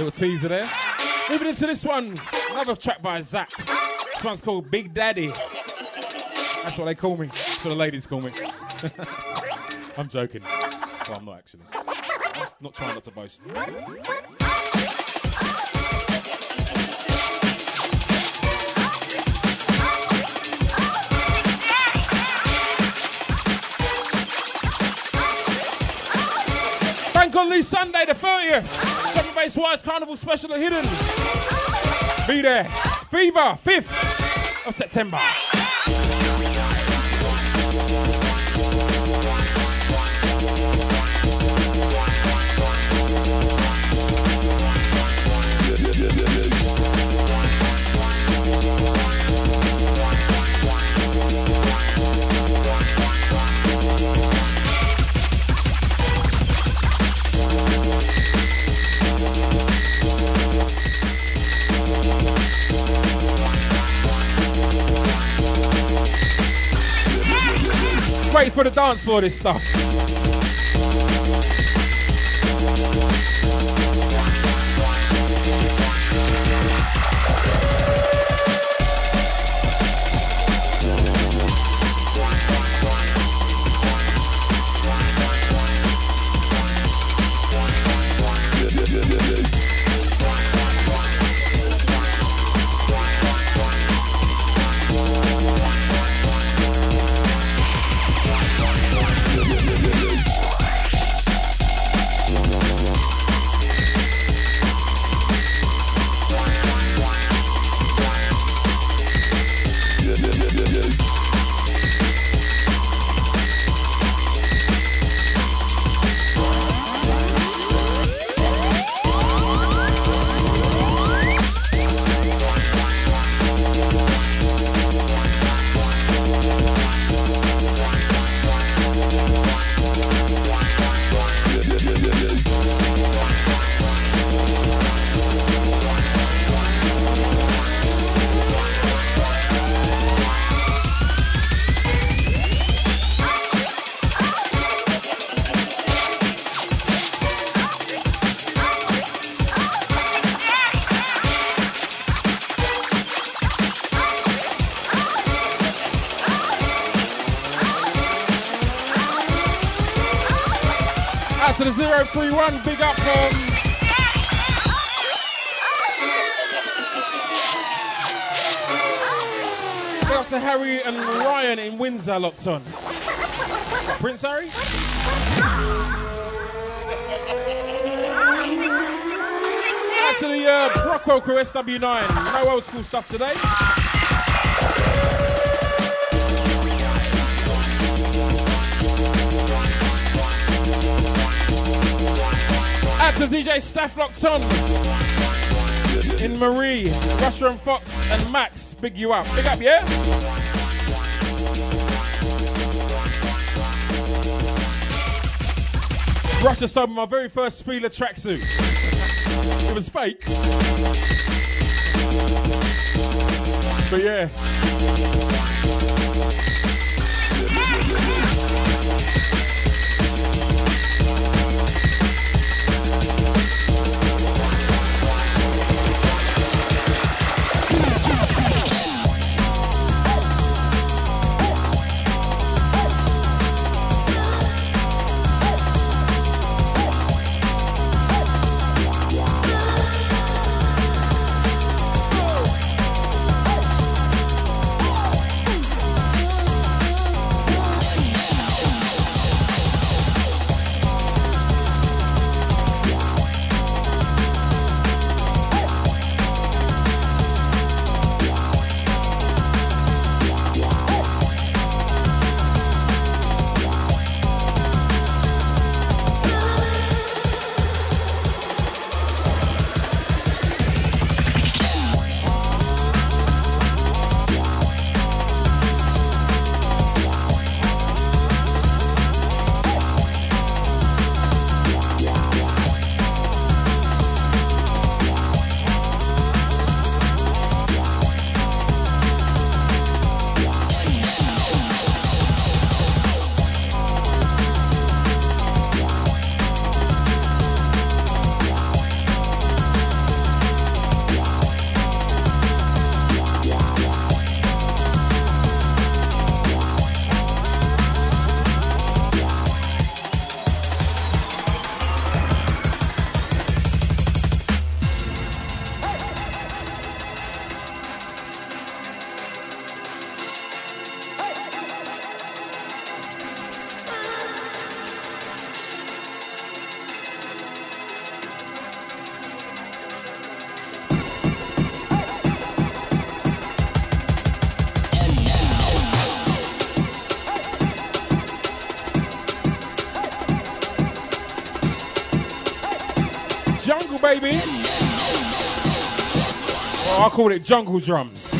Little teaser there. Moving into this one, another track by Zap. This one's called Big Daddy. That's what they call me. That's what the ladies call me. I'm joking. Well, I'm not actually. I'm just not trying not to boast. Bank Lee Sunday, the 30th. Seven Base Wise Carnival Special at Hidden. Be there. Fever, 5th of September. Great for the dance floor, this stuff. To the 031, big up um, Big up to Harry and Ryan in Windsor locked on. Prince Harry? Out to the uh, Brockwell crew SW9. No old school stuff today. To DJ Staff locked on. In Marie, Russia and Fox and Max, big you up. Big up, yeah? Russia sold my very first Fila tracksuit. It was fake. But yeah. Baby. Well, I call it jungle drums.